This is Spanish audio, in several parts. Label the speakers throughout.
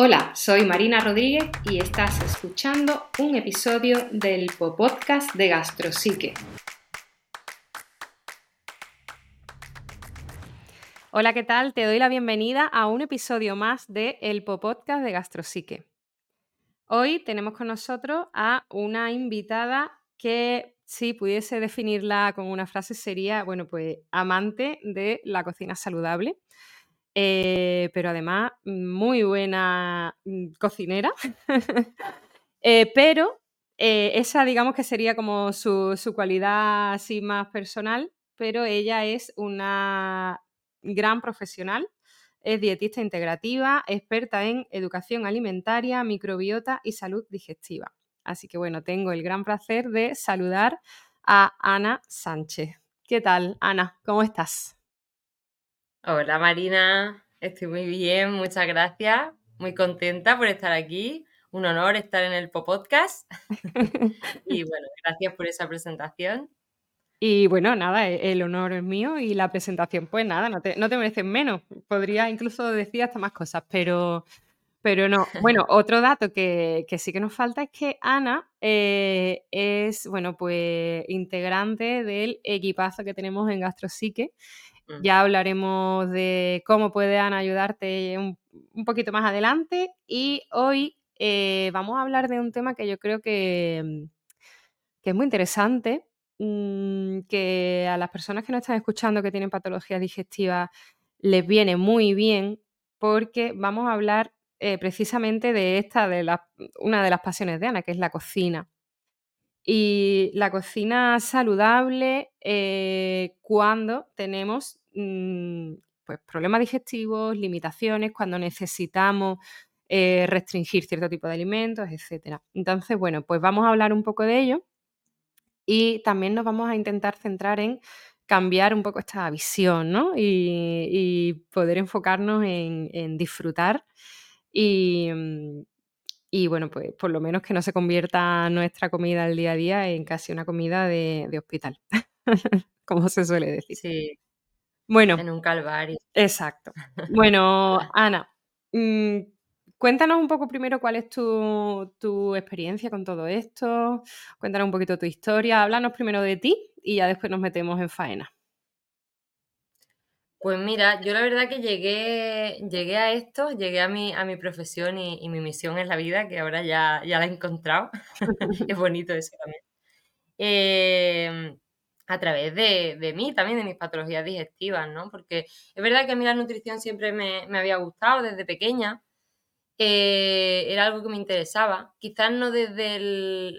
Speaker 1: Hola, soy Marina Rodríguez y estás escuchando un episodio del podcast de Gastrosique. Hola, ¿qué tal? Te doy la bienvenida a un episodio más de El podcast de Gastrosique. Hoy tenemos con nosotros a una invitada que si pudiese definirla con una frase sería, bueno, pues amante de la cocina saludable eh, pero además muy buena mm, cocinera. Eh, pero eh, esa digamos que sería como su, su, cualidad así más personal, pero ella es una gran profesional, es dietista integrativa, experta en educación alimentaria, microbiota y salud digestiva. Así que bueno, tengo el gran placer de saludar a Ana Sánchez. ¿Qué tal, Ana? ¿Cómo estás?
Speaker 2: Hola Marina, estoy muy bien, muchas gracias, muy contenta por estar aquí, un honor estar en el podcast y bueno, gracias por esa presentación.
Speaker 1: Y bueno, nada, e, el honor es mío y la presentación, pues nada, no te, no te mereces menos. Podría incluso decir hasta más cosas, pero, pero no. Bueno, otro dato que, sí que nos falta es que Ana eh, es, bueno, pues integrante del equipazo que tenemos en Gastrosique Mm. Ya hablaremos de cómo puede Ana ayudarte un, poquito más adelante. Y hoy eh, vamos a hablar de un tema que yo creo que, mm, que es muy interesante, mm, que a las personas que nos están escuchando que tienen patologías digestivas les viene muy bien porque vamos a hablar eh, precisamente de esta, de la, una de las pasiones de Ana, que es la cocina. Y la cocina saludable eh, cuando tenemos mm, pues, problemas digestivos, limitaciones, cuando necesitamos eh, restringir cierto tipo de alimentos, etc. Entonces, bueno, pues vamos a hablar un poco de ello y también nos vamos a intentar centrar en cambiar un poco esta visión, ¿no? Y, poder enfocarnos en, disfrutar y, mm, y bueno, pues por lo menos que no se convierta nuestra comida al día a día en casi una comida de, hospital, como se suele decir.
Speaker 2: Sí.
Speaker 1: Bueno.
Speaker 2: En un calvario.
Speaker 1: Exacto. Bueno, Ana, mm, cuéntanos un poco primero cuál es tu, tu, experiencia con todo esto, cuéntanos un poquito tu historia, háblanos primero de ti y ya después nos metemos en faena.
Speaker 2: Pues mira, yo la verdad que llegué, llegué a esto, llegué a mi, a mi profesión y, mi misión en la vida, que ahora ya, ya la he encontrado. es bonito eso también. Em, a través de, mí, también de mis patologías digestivas, ¿no? Porque es verdad que a mí la nutrición siempre me, había gustado desde pequeña. Eh, era algo que me interesaba. Quizás no desde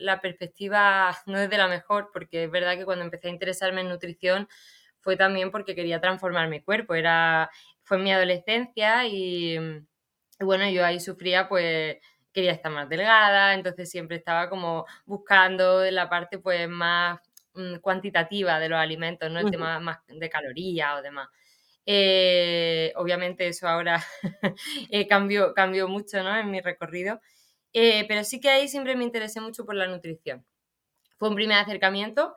Speaker 2: la perspectiva, no desde la mejor, porque es verdad que cuando empecé a interesarme en nutrición, fue también porque quería transformar mi cuerpo. Era, fue en mi adolescencia y, bueno, yo ahí sufría pues quería estar más delgada, entonces siempre estaba como buscando la parte pues más mm, cuantitativa de los alimentos, ¿no? El tema más de calorías o demás. Eh, obviamente eso ahora eh, cambió, cambió mucho ¿no? en mi recorrido, eh, pero sí que ahí siempre me interesé mucho por la nutrición. Fue un primer acercamiento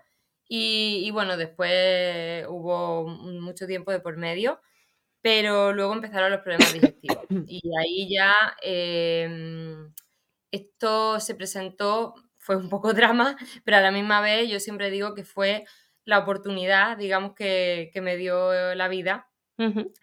Speaker 2: y, bueno, después hubo mucho tiempo de por medio, pero luego empezaron los problemas digestivos. Y ahí ya em, esto se presentó, fue un poco drama, pero a la misma vez yo siempre digo que fue la oportunidad, digamos, que, me dio la vida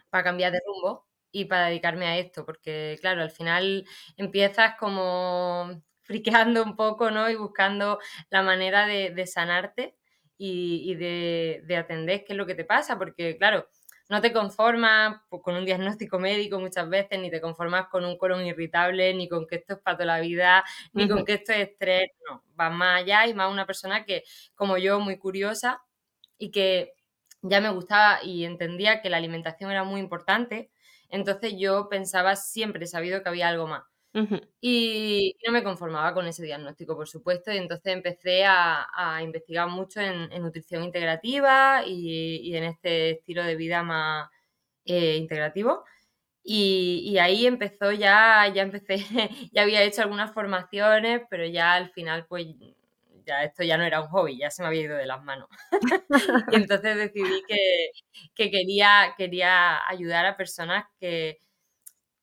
Speaker 2: para cambiar de rumbo y para dedicarme a esto, porque claro, al final empiezas como friqueando un poco, ¿no? Y buscando la manera de sanarte y, de, atender qué es lo que te pasa, porque claro, no te conformas pues, con un diagnóstico médico muchas veces, ni te conformas con un colon irritable, ni con que esto es para toda la vida, ni con que esto es estrés, no, vas más allá y más una persona que, como yo, muy curiosa y que ya me gustaba y entendía que la alimentación era muy importante, entonces yo pensaba, siempre he sabido que había algo más y, no me conformaba con ese diagnóstico, por supuesto, y entonces empecé a, investigar mucho en, nutrición integrativa y, en este estilo de vida más eh, integrativo. Y, ahí empezó ya, ya empecé, ya había hecho algunas formaciones, pero ya al final, pues ya esto ya no era un hobby, ya se me había ido de las manos. y entonces decidí que, que, quería, quería ayudar a personas que,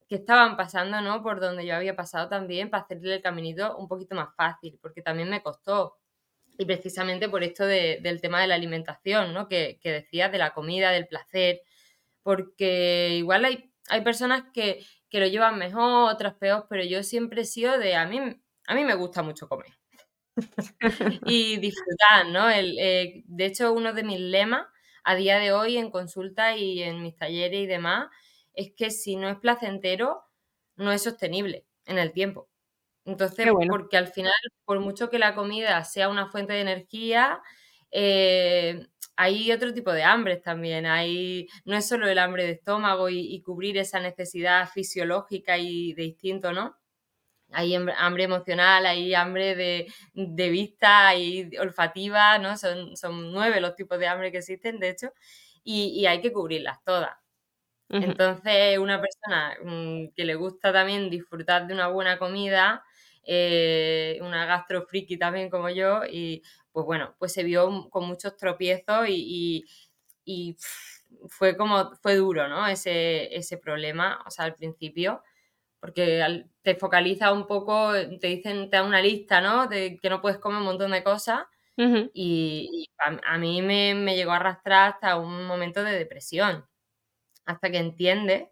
Speaker 2: que estaban pasando, ¿no? Por donde yo había pasado también, para hacerle el caminito un poquito más fácil, porque también me costó. Y precisamente por esto del tema de la alimentación, ¿no? Que, que decías, de la comida, del placer, porque igual hay, hay personas que, que lo llevan mejor, otras peor, pero yo siempre he sido de, a mí, a mí me gusta mucho comer. y disfrutar, ¿no? El, eh, de hecho, uno de mis lemas a día de hoy en consulta y en mis talleres y demás es que si no es placentero, no es sostenible en el tiempo. Entonces, porque al final, por mucho que la comida sea una fuente de energía, eh, hay otro tipo de hambres también. Hay, no es solo el hambre de estómago y, cubrir esa necesidad fisiológica y de instinto, ¿no? Hay hambre emocional, hay hambre de, vista y olfativa, ¿no? Son, son, nueve los tipos de hambre que existen, de hecho, y, hay que cubrirlas todas. Entonces, una persona mm, que le gusta también disfrutar de una buena comida, eh, una gastrofriki también como yo, y pues bueno, pues se vio con muchos tropiezos y, fue como, fue duro, ¿no? Ese, ese problema, o sea, al principio, porque te focaliza un poco, te dicen, te dan una lista, ¿no? De que no puedes comer un montón de cosas. Y, a, mí me, me, llegó a arrastrar hasta un momento de depresión, hasta que entiende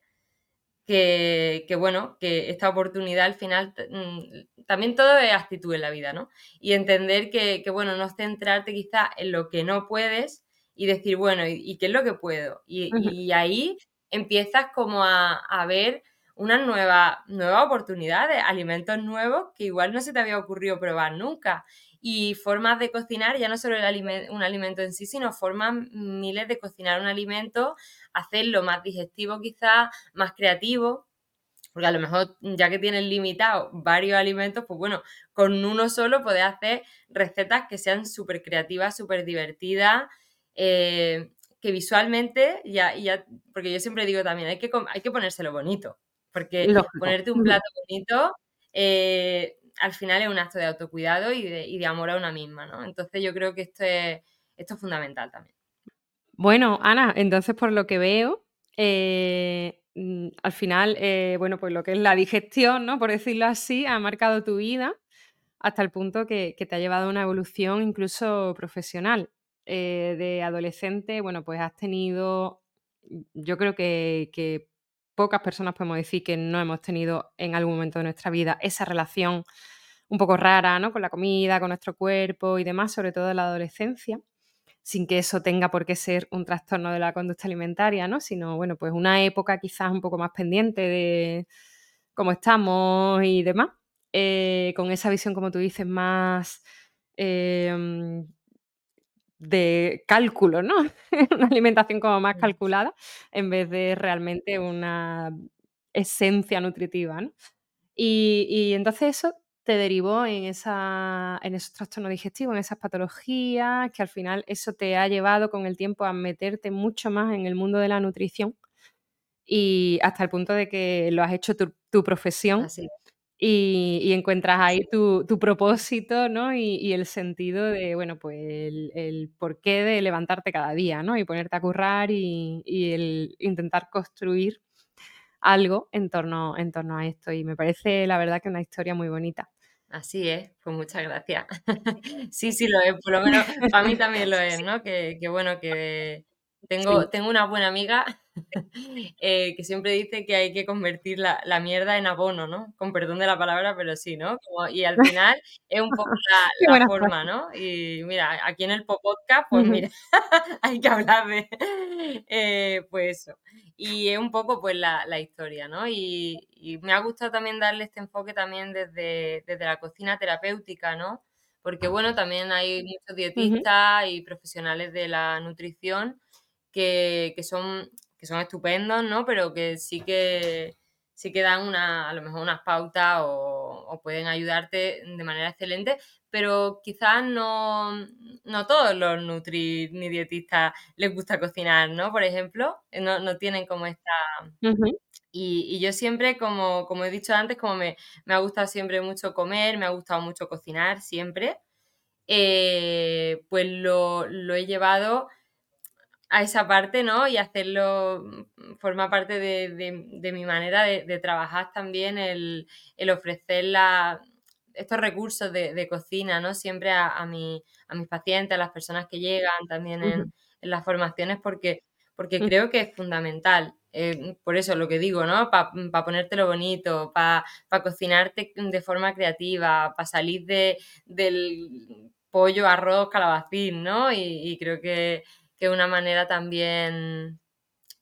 Speaker 2: que, que, bueno, que esta oportunidad al final, mm, también todo es actitud en la vida, ¿no? Y entender que, que bueno, no centrarte quizá en lo que no puedes y decir, bueno, ¿y, qué es lo que puedo? Y, y ahí empiezas como a, a ver una nueva, nueva oportunidad de alimentos nuevos que igual no se te había ocurrido probar nunca. Y formas de cocinar, ya no solo el un alimento en sí, sino formas miles de cocinar un alimento, hacerlo más digestivo quizás, más creativo, porque a lo mejor ya que tienes limitado varios alimentos, pues bueno, con uno solo puedes hacer recetas que sean súper creativas, súper divertidas, eh, que visualmente, ya, ya, porque yo siempre digo también, hay que, hay que ponérselo bonito. Porque ponerte un plato bonito eh, al final es un acto de autocuidado y de, amor a una misma, ¿no? Entonces yo creo que esto es, fundamental también.
Speaker 1: Bueno, Ana, entonces por lo que veo, eh, mm, al final, eh, bueno, pues lo que es la digestión, ¿no? Por decirlo así, ha marcado tu vida hasta el punto que, te ha llevado a una evolución incluso profesional. de adolescente, bueno, pues has tenido, yo creo que pocas personas podemos decir que no hemos tenido en algún momento de nuestra vida esa relación un poco rara, ¿no? Con la comida, con nuestro cuerpo y demás, sobre todo en la adolescencia, sin que eso tenga por qué ser un trastorno de la conducta alimentaria, ¿no? Sino, bueno, pues una época quizás un poco más pendiente de cómo estamos y demás, eh, con esa visión, como tú dices, más em, de cálculo, ¿no? una alimentación como más calculada en vez de realmente una esencia nutritiva, ¿no? Y, entonces eso te derivó en, esa, en esos trastornos digestivos, en esas patologías, que al final eso te ha llevado con el tiempo a meterte mucho más en el mundo de la nutrición y hasta el punto de que lo has hecho tu, profesión. Así y, encuentras ahí tu, propósito, ¿no? Y, el sentido de, bueno, pues el, porqué de levantarte cada día, ¿no? Y ponerte a currar y, el intentar construir algo en torno, en torno a esto. Y me parece, la verdad, que una historia muy bonita.
Speaker 2: Así es, pues muchas gracias. sí, sí lo es, por lo menos para mí también lo es, ¿no? Que, bueno, que tengo, tengo una buena amiga Eh, que siempre dice que hay que convertir la, mierda en abono, ¿no? Con perdón de la palabra, pero sí, ¿no? y al final es un poco la, forma, ¿no? Y mira, aquí en el podcast, pues mira, hay que hablar de, eh, pues eso. Y es un poco, pues, la, historia, ¿no? Y, me ha gustado también darle este enfoque también desde, desde la cocina terapéutica, ¿no? Porque, bueno, también hay muchos dietistas y profesionales de la nutrición que, que, son que son estupendos, ¿no? Pero que sí que sí que dan una, a lo mejor unas pautas o, pueden ayudarte de manera excelente, pero quizás no, no todos los nutri ni dietistas les gusta cocinar, ¿no? Por ejemplo, no, tienen como esta... y, yo siempre, como, como he dicho antes, como me, ha gustado siempre mucho comer, me ha gustado mucho cocinar siempre, eh, pues lo, lo he llevado a esa parte, ¿no? Y hacerlo, mm, forma parte de, de, de mi manera de, de, trabajar también el, el ofrecer la, estos recursos de, cocina, ¿no? Siempre a, a, mi, a mis pacientes, a las personas que llegan también en, uh -huh. en las formaciones, porque, porque uh -huh. creo que es fundamental. Eh, por eso lo que digo, ¿no? Para pa ponértelo bonito, para pa cocinarte de forma creativa, para salir de, del pollo, arroz, calabacín, ¿no? Y, y creo que, que una manera también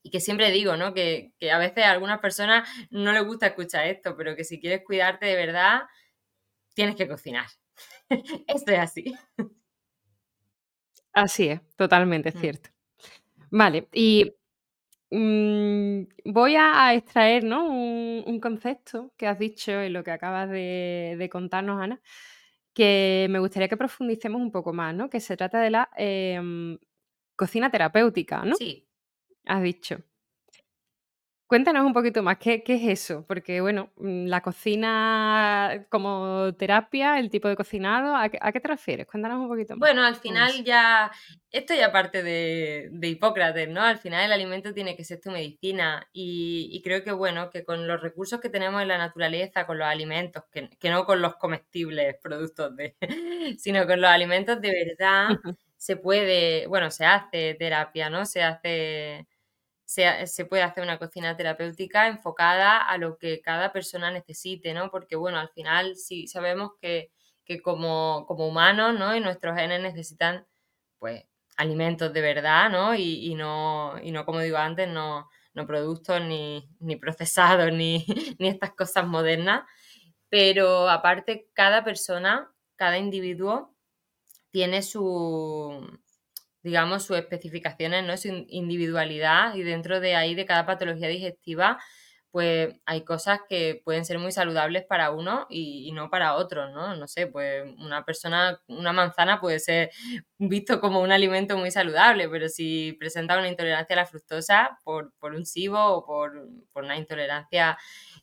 Speaker 2: y que siempre digo, ¿no? Que, que, a veces a algunas personas no les gusta escuchar esto, pero que si quieres cuidarte de verdad, tienes que cocinar. esto es así.
Speaker 1: Así es, totalmente
Speaker 2: Mm.
Speaker 1: cierto. Vale, y mmm, voy a extraer, ¿no? Un, un, concepto que has dicho en lo que acabas de, de, contarnos, Ana, que me gustaría que profundicemos un poco más, ¿no? Que se trata de la eh, cocina terapéutica, ¿no?
Speaker 2: Sí.
Speaker 1: Has dicho. Cuéntanos un poquito más, ¿qué, ¿qué, es eso? Porque, bueno, mm, la cocina como terapia, el tipo de cocinado, ¿a qué, a qué te refieres? Cuéntanos un poquito más.
Speaker 2: Bueno, al final ya, esto ya parte de, de, Hipócrates, ¿no? Al final el alimento tiene que ser tu medicina y, y, creo que, bueno, que con los recursos que tenemos en la naturaleza, con los alimentos, que, que no con los comestibles productos de, sino con los alimentos de verdad, se puede, bueno, se hace terapia, ¿no? Se hace se, se, puede hacer una cocina terapéutica enfocada a lo que cada persona necesite, ¿no? Porque, bueno, al final sí sabemos que, que como, como, humanos, ¿no? Y nuestros genes necesitan, pues, alimentos de verdad, ¿no? Y, y no, y no como digo antes, no, no productos ni, ni procesados, ni, ni estas cosas modernas. Pero aparte, cada persona, cada individuo tiene su, digamos, sus especificaciones, ¿no? Su individualidad y dentro de ahí, de cada patología digestiva, pues hay cosas que pueden ser muy saludables para uno y, no para otros, ¿no? No sé, pues una persona, una manzana puede ser visto como un alimento muy saludable, pero si presenta una intolerancia a la fructosa por, por un SIBO o por, por una intolerancia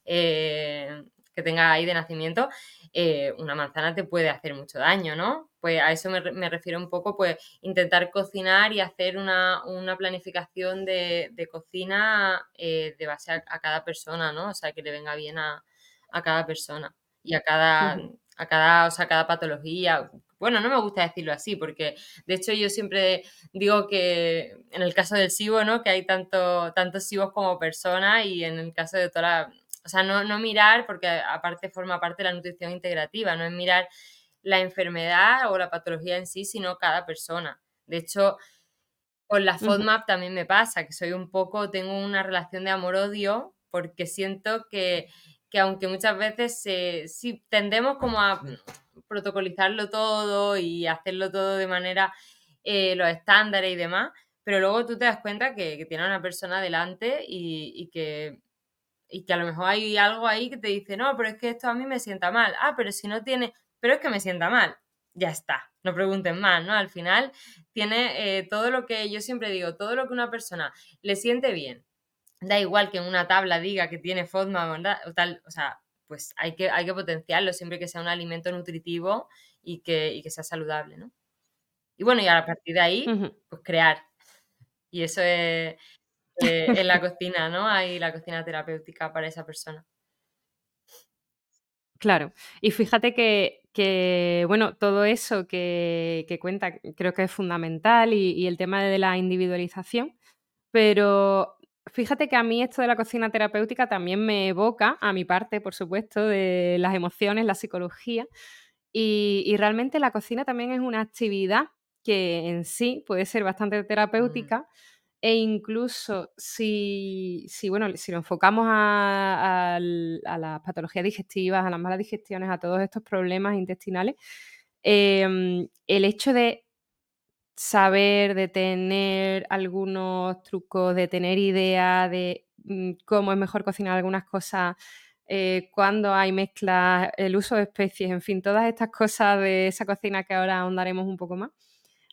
Speaker 2: eh, que tenga ahí de nacimiento, eh, una manzana te puede hacer mucho daño, ¿no? Pues a eso me, me refiero un poco, pues intentar cocinar y hacer una, una planificación de, de cocina eh, de base a, a, cada persona, ¿no? O sea, que le venga bien a, a cada persona y a cada, uh -huh. a cada, o sea, cada patología. Bueno, no me gusta decirlo así, porque de hecho yo siempre digo que en el caso del SIBO, ¿no? Que hay tanto, tantos SIBOs como personas y en el caso de toda la, o sea, no, no mirar, porque aparte forma parte de la nutrición integrativa, no es mirar la enfermedad o la patología en sí, sino cada persona. De hecho, con la FODMAP uh -huh. también me pasa, que soy un poco, tengo una relación de amor-odio, porque siento que, que aunque muchas veces eh, sí tendemos como a protocolizarlo todo y hacerlo todo de manera, eh, los estándares y demás, pero luego tú te das cuenta que, que tiene una persona delante y, y que y que a lo mejor hay algo ahí que te dice, no, pero es que esto a mí me sienta mal. Ah, pero si no tiene, pero es que me sienta mal. Ya está, no pregunten más, ¿no? Al final tiene eh, todo lo que yo siempre digo, todo lo que una persona le siente bien. Da igual que en una tabla diga que tiene FODMAP o tal, o sea, pues hay que, hay que potenciarlo siempre que sea un alimento nutritivo y que, y que sea saludable, ¿no? Y bueno, y a partir de ahí, uh -huh. pues crear. Y eso es, eh, en la cocina, ¿no? Hay la cocina terapéutica para esa persona.
Speaker 1: Claro. Y fíjate que, que bueno, todo eso que, que, cuenta creo que es fundamental y, y, el tema de la individualización, pero fíjate que a mí esto de la cocina terapéutica también me evoca a mi parte, por supuesto, de las emociones, la psicología, y, y realmente la cocina también es una actividad que en sí puede ser bastante terapéutica. Mm e incluso si, si, bueno, si lo enfocamos a, las patologías digestivas, a las malas digestiones, a todos estos problemas intestinales, eh, el hecho de saber, de tener algunos trucos, de tener idea de mm, cómo es mejor cocinar algunas cosas, eh, cuando hay mezclas, el uso de especies, en fin, todas estas cosas de esa cocina que ahora ahondaremos un poco más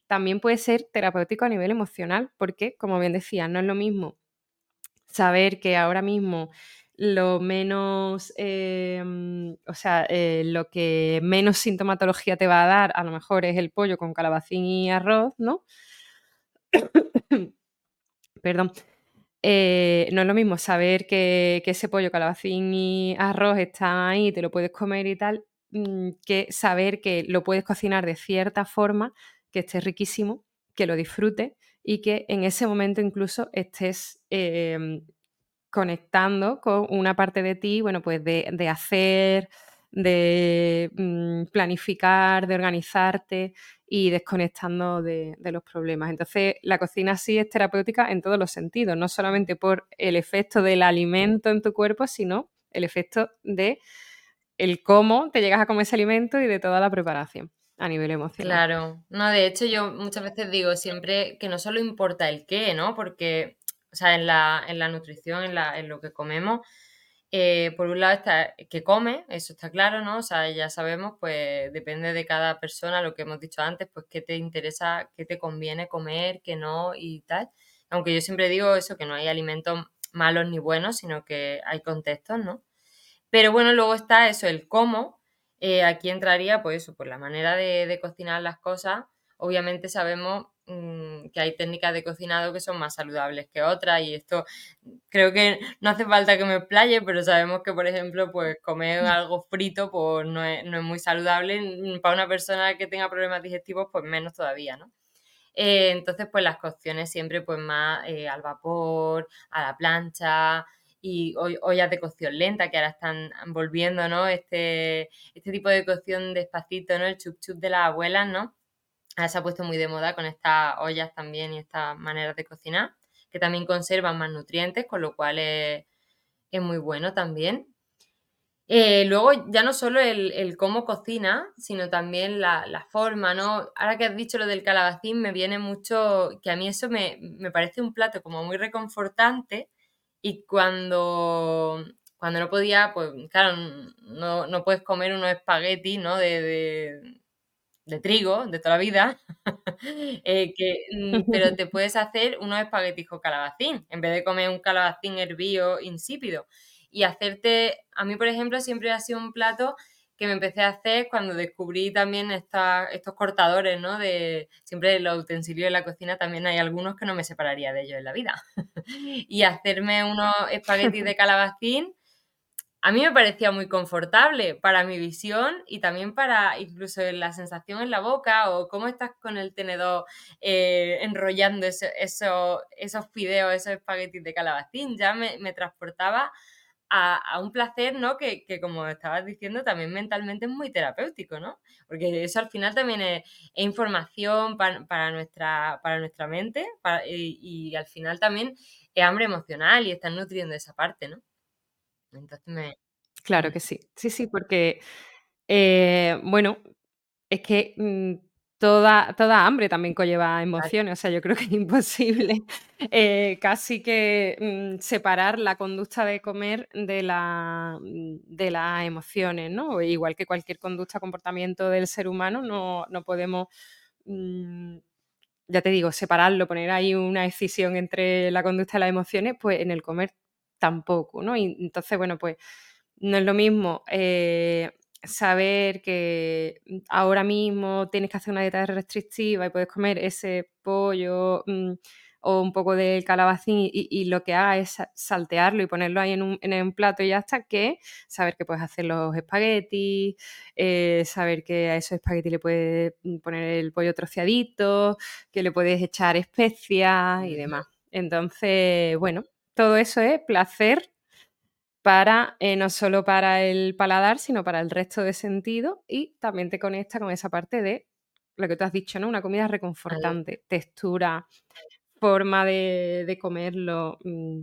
Speaker 1: también puede ser terapéutico a nivel emocional, porque, como bien decía, no es lo mismo saber que ahora mismo lo menos, eh, o sea, eh, lo que menos sintomatología te va a dar, a lo mejor es el pollo con calabacín y arroz, ¿no? perdón. Eh, no es lo mismo saber que, ese pollo, calabacín y arroz está ahí, te lo puedes comer y tal, mm, que saber que lo puedes cocinar de cierta forma, que esté riquísimo, que lo disfrutes y que en ese momento incluso estés em, conectando con una parte de ti, bueno, pues de, hacer, de mm, planificar, de organizarte y desconectando de, los problemas. Entonces, la cocina sí es terapéutica en todos los sentidos, no solamente por el efecto del alimento en tu cuerpo, sino el efecto de el cómo te llegas a comer ese alimento y de toda la preparación a nivel emocional.
Speaker 2: Claro, no, de hecho yo muchas veces digo siempre que no solo importa el qué, ¿no? Porque, o sea, en la, en la nutrición, en, la, en lo que comemos, eh, por un lado está que come, eso está claro, ¿no? O sea, ya sabemos, pues depende de cada persona, lo que hemos dicho antes, pues qué te interesa, qué te conviene comer, qué no y tal. Aunque yo siempre digo eso, que no hay alimentos malos ni buenos, sino que hay contextos, ¿no? Pero bueno, luego está eso, el cómo. Eh, aquí entraría, pues eso, por la manera de, de cocinar las cosas. Obviamente sabemos Mm, que hay técnicas de cocinado que son más saludables que otras y esto creo que no hace falta que me explaye, pero sabemos que, por ejemplo, pues comer mm. algo frito pues no es, muy saludable. Mm, para una persona que tenga problemas digestivos, pues menos todavía, ¿no? Eh, entonces, pues las cocciones siempre pues más eh, al vapor, a la plancha y ollas de cocción lenta que ahora están volviendo, ¿no? Este, este tipo de cocción despacito, ¿no? El chup chup de las abuelas, ¿no? se ha puesto muy de moda con estas ollas también y estas maneras de cocinar, que también conservan más nutrientes, con lo cual es, muy bueno también. Eh, luego, ya no solo el, cómo cocina, sino también la, forma, ¿no? Ahora que has dicho lo del calabacín, me viene mucho, que a mí eso me, parece un plato como muy reconfortante y cuando, cuando no podía, pues claro, no, puedes comer unos espaguetis, ¿no? de de trigo de toda la vida, eh, que, mm, pero te puedes hacer unos espaguetis con calabacín, en vez de comer un calabacín hervido insípido. Y hacerte, a mí por ejemplo, siempre ha sido un plato que me empecé a hacer cuando descubrí también estos cortadores, ¿no? De siempre los utensilios de la cocina también hay algunos que no me separaría de ellos en la vida. y hacerme unos espaguetis de calabacín a mí me parecía muy confortable para mi visión y también para incluso la sensación en la boca o cómo estás con el tenedor eh, enrollando eso, esos fideos, esos espaguetis de calabacín. Ya me, transportaba a, un placer, ¿no? Que, como estabas diciendo, también mentalmente es muy terapéutico, ¿no? Porque eso al final también es, información para, nuestra, para nuestra mente y, y al final también es hambre emocional y estás nutriendo esa parte, ¿no? Entonces me
Speaker 1: Claro que sí. Sí, sí, porque, eh, bueno, es que, mm, toda toda hambre también conlleva emociones, o sea, yo creo que es imposible, eh, casi que, mm, separar la conducta de comer de la mm, de las emociones, ¿no? Igual que cualquier conducta, comportamiento del ser humano, no no podemos, ya te digo, separarlo, poner ahí una decisión entre la conducta y las emociones, pues en el comer tampoco, ¿no? Y entonces, bueno, pues no es lo mismo eh, saber que ahora mismo tienes que hacer una dieta restrictiva y puedes comer ese pollo mm, o un poco de calabacín y, lo que haga es saltearlo y ponerlo ahí en un, plato y ya está, que saber que puedes hacer los espaguetis, eh, saber que a esos espaguetis le puedes poner el pollo troceadito, que le puedes echar especias y demás. Entonces, bueno, todo eso es placer para eh, no solo para el paladar, sino para el resto de sentido y también te conecta con esa parte de lo que tú has dicho, ¿no? Una comida reconfortante, textura, forma de, comerlo. Mm,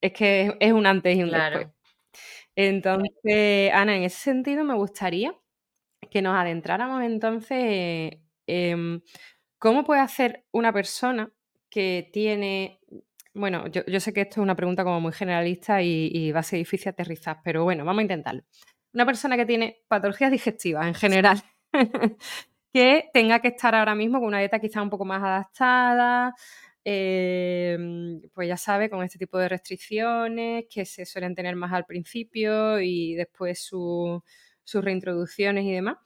Speaker 1: es que es un antes y un después. Entonces, Ana, en ese sentido me gustaría que nos adentráramos entonces en cómo puede hacer una persona que tiene bueno, yo, sé que esto es una pregunta como muy generalista y, va a ser difícil aterrizar, pero bueno, vamos a intentarlo. Una persona que tiene patologías digestivas en general, que tenga que estar ahora mismo con una dieta quizá un poco más adaptada, em, pues ya sabe, con este tipo de restricciones que se suelen tener más al principio y después sus reintroducciones y demás.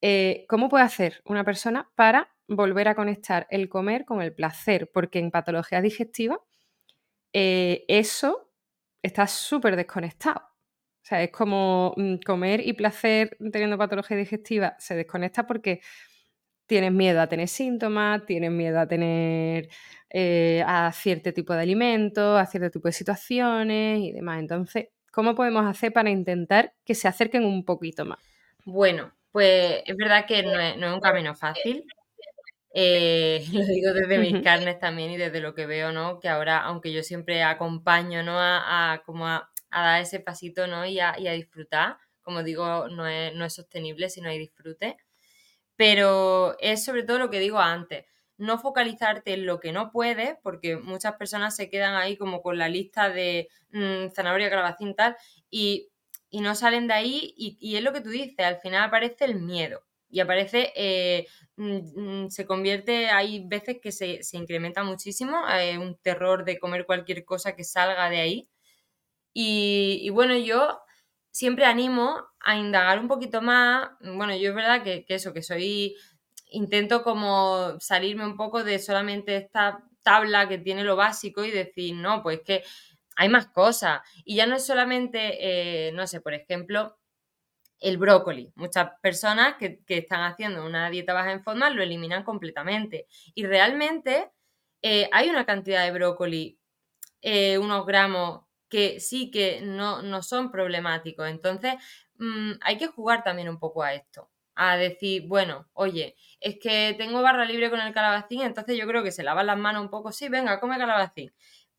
Speaker 1: Eh, ¿Cómo puede hacer una persona para volver a conectar el comer con el placer? Porque en patologías digestivas eh, eso está súper desconectado. O sea, es como mm, comer y placer teniendo patología digestiva se desconecta porque tienes miedo a tener síntomas, tienes miedo a tener eh, a cierto tipo de alimentos, a cierto tipo de situaciones y demás. Entonces, ¿cómo podemos hacer para intentar que se acerquen un poquito más?
Speaker 2: Bueno, pues es verdad que no es, un camino fácil. Eh, lo digo desde mis carnes también y desde lo que veo, ¿no? Que ahora, aunque yo siempre acompaño, ¿no? A, como a, dar ese pasito, ¿no? Y a, y a disfrutar. Como digo, no es, no es sostenible si no hay disfrute. Pero es sobre todo lo que digo antes, no focalizarte en lo que no puedes, porque muchas personas se quedan ahí como con la lista de mm, zanahoria, calabacín, tal, y, no salen de ahí, y, es lo que tú dices, al final aparece el miedo, y aparece, eh, mm, mm, se convierte, hay veces que se, incrementa muchísimo, eh, un terror de comer cualquier cosa que salga de ahí. Y, y bueno, yo siempre animo a indagar un poquito más. Bueno, yo es verdad que, eso, que soy, intento como salirme un poco de solamente esta tabla que tiene lo básico y decir, no, pues que hay más cosas. Y ya no es solamente, eh, no sé, por ejemplo, el brócoli. Muchas personas que, están haciendo una dieta baja en forma lo eliminan completamente. Y realmente eh, hay una cantidad de brócoli, eh, unos gramos que sí que no, no son problemáticos. Entonces, mm, hay que jugar también un poco a esto. A decir, bueno, oye, es que tengo barra libre con el calabacín, entonces yo creo que se lavan las manos un poco. Sí, venga, come calabacín.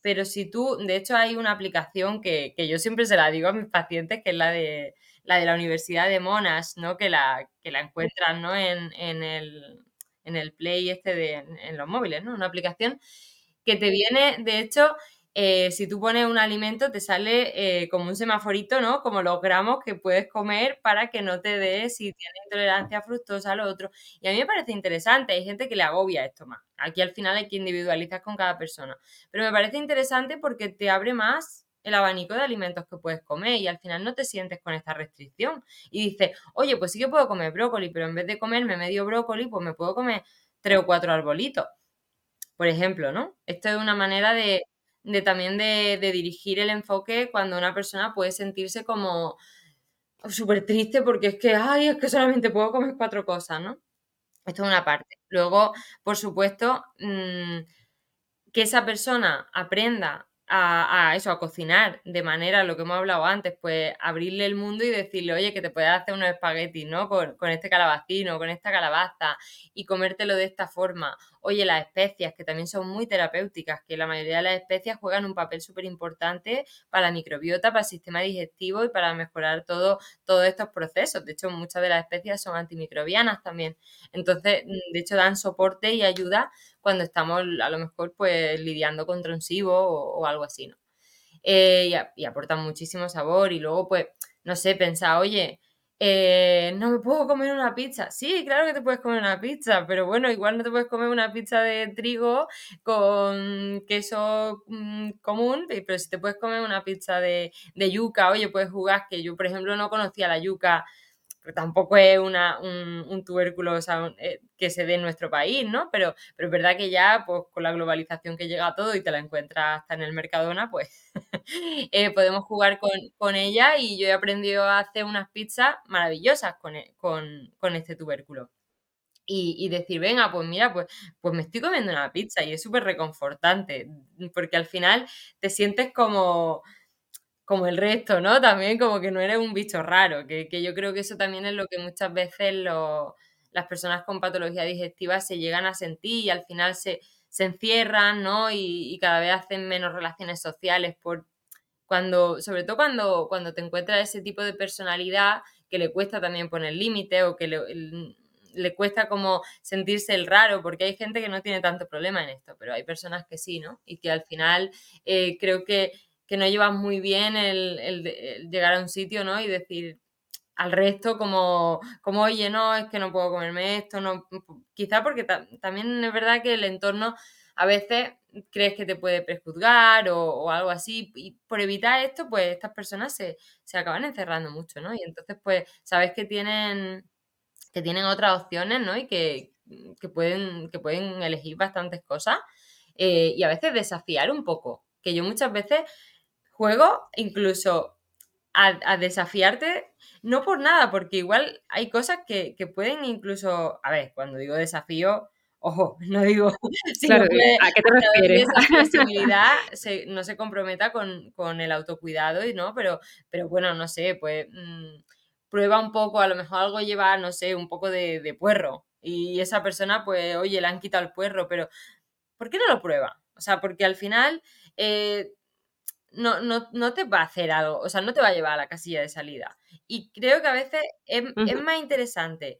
Speaker 2: Pero si tú, de hecho, hay una aplicación que, yo siempre se la digo a mis pacientes, que es la de la de la Universidad de Monash, ¿no? Que la, que la encuentran, ¿no? En, el, en el Play este de, en los móviles, ¿no? Una aplicación que te viene, de hecho, eh, si tú pones un alimento te sale eh, como un semaforito, ¿no? Como los gramos que puedes comer para que no te dé si tienes intolerancia fructosa a lo otro. Y a mí me parece interesante, hay gente que le agobia esto más. Aquí al final hay que individualizar con cada persona. Pero me parece interesante porque te abre más el abanico de alimentos que puedes comer y al final no te sientes con esta restricción. Y dices, oye, pues sí que puedo comer brócoli, pero en vez de comerme medio brócoli, pues me puedo comer tres o cuatro arbolitos. Por ejemplo, ¿no? Esto es una manera de, de también de, dirigir el enfoque cuando una persona puede sentirse como súper triste porque es que, ay, es que solamente puedo comer cuatro cosas, ¿no? Esto es una parte. Luego, por supuesto, mm, que esa persona aprenda a, eso, a cocinar de manera, lo que hemos hablado antes, pues abrirle el mundo y decirle, oye, que te puedes hacer unos espaguetis, ¿no? Con, con este calabacino, con esta calabaza y comértelo de esta forma. Oye, las especias, que también son muy terapéuticas, que la mayoría de las especias juegan un papel súper importante para la microbiota, para el sistema digestivo y para mejorar todo, todos estos procesos. De hecho, muchas de las especias son antimicrobianas también. Entonces, de hecho, dan soporte y ayuda cuando estamos a lo mejor pues lidiando contra un o, algo así, ¿no? Eh, y, aportan muchísimo sabor y luego pues, no sé, pensar, oye, eh, no me puedo comer una pizza. Sí, claro que te puedes comer una pizza, pero bueno, igual no te puedes comer una pizza de trigo con queso mm, común, pero si te puedes comer una pizza de yuca, oye, puedes jugar, que yo por ejemplo no conocía la yuca tampoco es una, un, tubérculo eh, que se dé en nuestro país, ¿no? Pero, pero es verdad que ya, pues con la globalización que llega a todo y te la encuentras hasta en el Mercadona, pues eh, podemos jugar con, ella y yo he aprendido a hacer unas pizzas maravillosas con, e, este tubérculo. Y, decir, venga, pues mira, pues, pues me estoy comiendo una pizza y es súper reconfortante, porque al final te sientes como como el resto, ¿no? También como que no eres un bicho raro, que, yo creo que eso también es lo que muchas veces las personas con patología digestiva se llegan a sentir y al final se, encierran, ¿no? Y, cada vez hacen menos relaciones sociales por cuando, sobre todo cuando, cuando te encuentras ese tipo de personalidad que le cuesta también poner límite o que le, cuesta como sentirse el raro, porque hay gente que no tiene tanto problema en esto, pero hay personas que sí, ¿no? Y que al final eh, creo que que no llevas muy bien el, llegar a un sitio, ¿no? Y decir al resto como, como, oye, no, es que no puedo comerme esto, no, quizá porque también es verdad que el entorno a veces crees que te puede prejuzgar o, algo así, y por evitar esto, pues estas personas se, acaban encerrando mucho, ¿no? Y entonces, pues, sabes que tienen, que tienen otras opciones, ¿no? Y que, pueden, que pueden elegir bastantes cosas eh, y a veces desafiar un poco que yo muchas veces juego incluso a, desafiarte, no por nada, porque igual hay cosas que, pueden incluso, a ver, cuando digo desafío, ojo, no digo,
Speaker 1: claro, ¿a qué te refieres?
Speaker 2: Esa flexibilidad no se comprometa con, el autocuidado, y no, pero, pero bueno, no sé, pues mm, prueba un poco, a lo mejor algo lleva, no sé, un poco de, puerro, y esa persona, pues, oye, le han quitado el puerro, pero ¿por qué no lo prueba? O sea, porque al final eh, no, no, te va a hacer algo, o sea, no te va a llevar a la casilla de salida. Y creo que a veces es, más interesante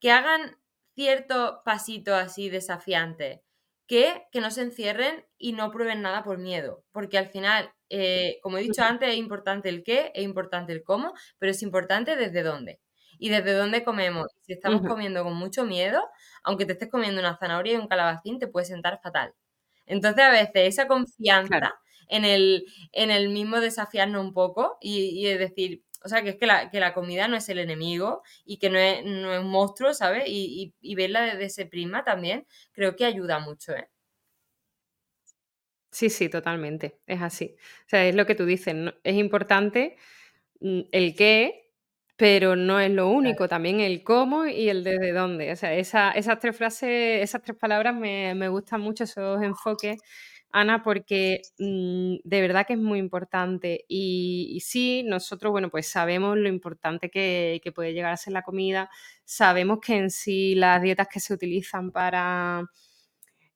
Speaker 2: que hagan cierto pasito así desafiante que que no se encierren y no prueben nada por miedo. Porque al final, eh, como he dicho antes, es importante el qué, es importante el cómo, pero es importante desde dónde. Y desde dónde comemos. Si estamos comiendo con mucho miedo, aunque te estés comiendo una zanahoria y un calabacín, te puede sentar fatal. Entonces, a veces esa confianza en el, en el mismo desafiarnos un poco y, es decir, o sea, que es que la, que la, comida no es el enemigo y que no es, no es un monstruo, ¿sabes? Y, y, verla desde ese prisma también creo que ayuda mucho, ¿eh?
Speaker 1: Sí, sí, totalmente. Es así. O sea, es lo que tú dices. Es importante mm, el qué, pero no es lo único. También el cómo y el desde dónde. O sea, esas tres frases, esas tres palabras me, me gustan mucho, esos enfoques Ana, porque mm, de verdad que es muy importante. Y, sí, nosotros, bueno, pues sabemos lo importante que, puede llegar a ser la comida, sabemos que en sí las dietas que se utilizan para,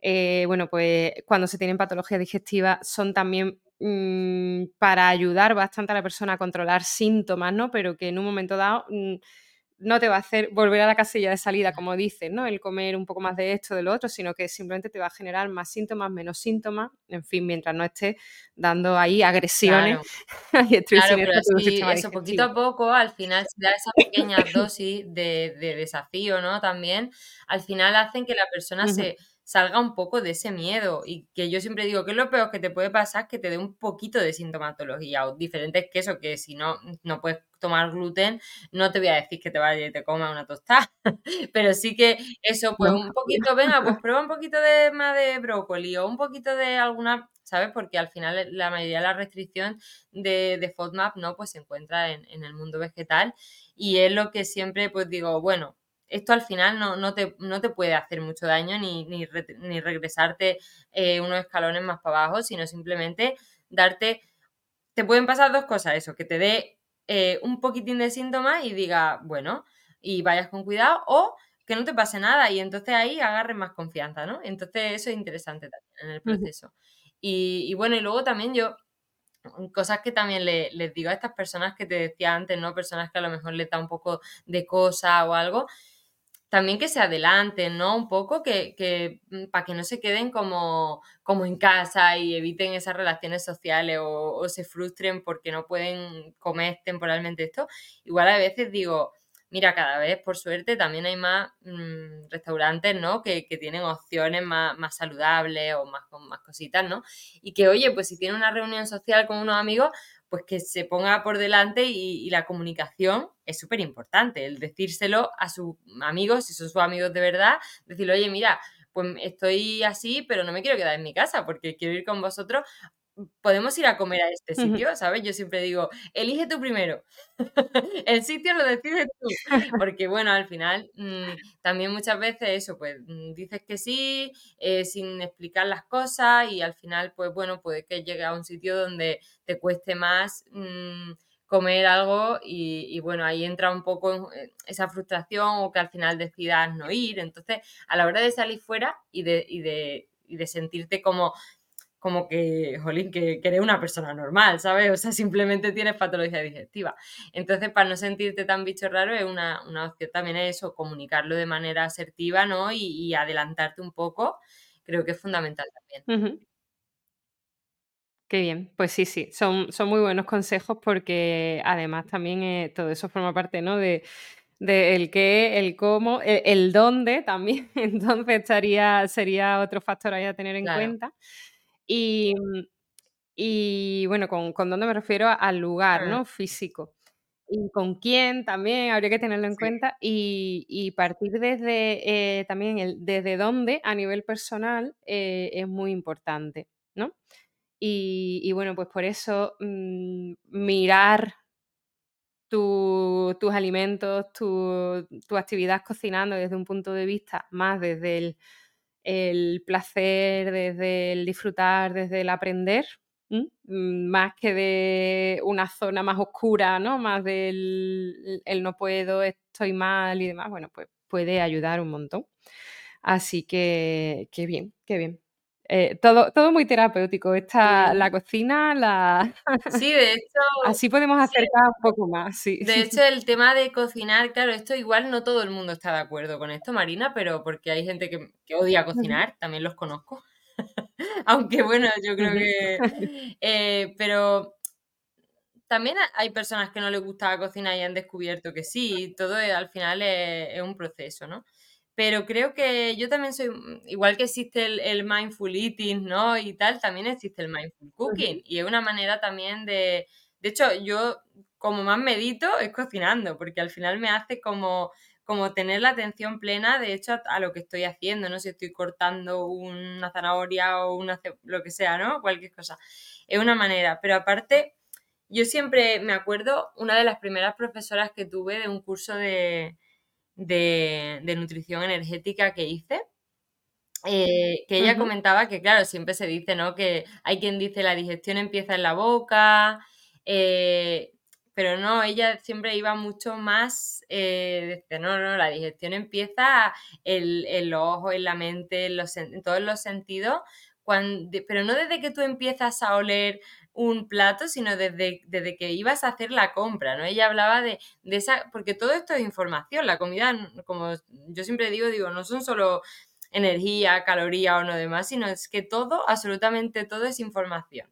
Speaker 1: eh, bueno, pues cuando se tienen patologías digestivas son también mm, para ayudar bastante a la persona a controlar síntomas, ¿no? Pero que en un momento dado... Mm, no te va a hacer volver a la casilla de salida, como dices, ¿no? El comer un poco más de esto, de lo otro, sino que simplemente te va a generar más síntomas, menos síntomas, en fin, mientras no estés dando ahí agresiones
Speaker 2: y claro, pero eso, poquito a poco, al final, si da esa pequeña dosis de, desafío, ¿no? También, al final hacen que la persona se salga un poco de ese miedo y que yo siempre digo que lo peor que te puede pasar que te dé un poquito de sintomatología o diferentes que eso, que si no, no puedes tomar gluten, no te voy a decir que te vayas y te comas una tostada, pero sí que eso, pues un poquito, venga, pues prueba un poquito de más de brócoli o un poquito de alguna, ¿sabes? Porque al final la mayoría de la restricción de, de FODMAP, ¿no? Pues se encuentra en, en el mundo vegetal y es lo que siempre pues digo, bueno, esto al final no, no, te, no te, puede hacer mucho daño ni, ni, regresarte eh, unos escalones más para abajo, sino simplemente darte... Te pueden pasar dos cosas, eso, que te dé eh, un poquitín de síntomas y diga, bueno, y vayas con cuidado, o que no te pase nada y entonces ahí agarres más confianza, ¿no? Entonces eso es interesante también en el proceso. y, bueno, y luego también yo cosas que también les digo a estas personas que te decía antes, ¿no? Personas que a lo mejor les da un poco de cosa o algo, también que se adelanten, ¿no? Un poco que, mm, para que no se queden como, como en casa y eviten esas relaciones sociales o, se frustren porque no pueden comer temporalmente esto. Igual a veces digo, mira, cada vez por suerte también hay más mm, restaurantes, ¿no? Que, tienen opciones más, más, saludables o más con más cositas, ¿no? Y que, oye, pues si tiene una reunión social con unos amigos, pues que se ponga por delante y, la comunicación es súper importante, el decírselo a sus amigos, si son sus amigos de verdad, decirle, oye, mira, pues estoy así, pero no me quiero quedar en mi casa porque quiero ir con vosotros podemos ir a comer a este sitio, ¿sabes? Yo siempre digo, elige tú primero. el sitio lo decides tú. Porque, bueno, al final, mm, también muchas veces eso, pues mm, dices que sí, eh, sin explicar las cosas y al final, pues bueno, puede que llegue a un sitio donde te cueste más mm, comer algo y, bueno, ahí entra un poco esa frustración o que al final decidas no ir. Entonces, a la hora de salir fuera y de, y de, y de sentirte como como que, jolín, que, eres una persona normal, ¿sabes? O sea, simplemente tienes patología digestiva. Entonces, para no sentirte tan bicho raro, es una, opción también eso, comunicarlo de manera asertiva, ¿no? Y, adelantarte un poco, creo que es fundamental también.
Speaker 1: Qué bien, pues sí, sí, son, son muy buenos consejos porque además también eh, todo eso forma parte, ¿no? De, el qué, el cómo, e, el, dónde también, entonces estaría, sería otro factor ahí a tener en cuenta. Y, mm, y bueno, con, con dónde me refiero al lugar, ¿no? Físico. Y con quién también habría que tenerlo en cuenta y, partir desde eh, también el desde dónde a nivel personal eh, es muy importante, ¿no? Y, bueno, pues por eso mm, mirar tus alimentos, tu, actividad cocinando desde un punto de vista más desde el, placer, desde el disfrutar, desde el aprender, mm, más que de una zona más oscura, ¿no? Más del el no puedo, estoy mal y demás, bueno, pues puede ayudar un montón. Así que, qué bien, qué bien. Eh, todo, todo muy terapéutico. Esta, la cocina, la...
Speaker 2: Sí, de hecho...
Speaker 1: Así podemos acercar un poco más, sí.
Speaker 2: De hecho, el tema de cocinar, claro, esto igual no todo el mundo está de acuerdo con esto, Marina, pero porque hay gente que, odia cocinar, también los conozco. Aunque bueno, yo creo que... Eh, pero también hay personas que no les gusta cocinar y han descubierto que sí, todo al final es un proceso, ¿no? Pero creo que yo también soy, mm, igual que existe el, mindful eating, ¿no? Y tal, también existe el mindful cooking. Y es una manera también de... De hecho, yo como más medito es cocinando, porque al final me hace como, como tener la atención plena, de hecho, a, lo que estoy haciendo, ¿no? Si estoy cortando una zanahoria o una, lo que sea, ¿no? Cualquier cosa. Es una manera. Pero aparte, yo siempre me acuerdo, una de las primeras profesoras que tuve de un curso de de, nutrición energética que hice, eh, que ella comentaba que, claro, siempre se dice, ¿no? Que hay quien dice la digestión empieza en la boca, eh, pero no, ella siempre iba mucho más, eh, no, no, la digestión empieza en, los ojos, en la mente, en, los, en todos los sentidos, cuando, pero no desde que tú empiezas a oler un plato, sino desde, desde que ibas a hacer la compra, ¿no? Ella hablaba de, esa, porque todo esto es información, la comida, como yo siempre digo, digo, no son solo energía, caloría o no demás, sino es que todo, absolutamente todo es información.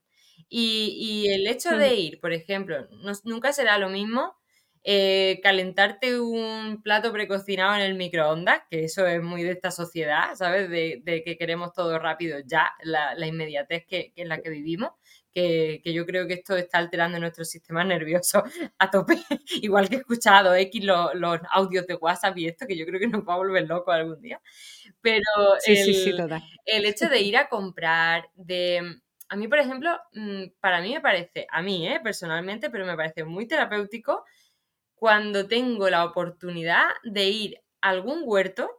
Speaker 2: Y, el hecho de ir, por ejemplo, nunca será lo mismo eh, calentarte un plato precocinado en el microondas, que eso es muy de esta sociedad, ¿sabes? De, que queremos todo rápido ya, la, inmediatez que, en la que vivimos, que, yo creo que esto está alterando nuestro sistema nervioso a tope, igual que he escuchado X los, audios de WhatsApp y esto, que yo creo que nos va a volver locos algún día. Pero el, hecho de ir a comprar, de... A mí, por ejemplo, mm, para mí me parece, a mí, ¿eh? personalmente, pero me parece muy terapéutico cuando tengo la oportunidad de ir a algún huerto,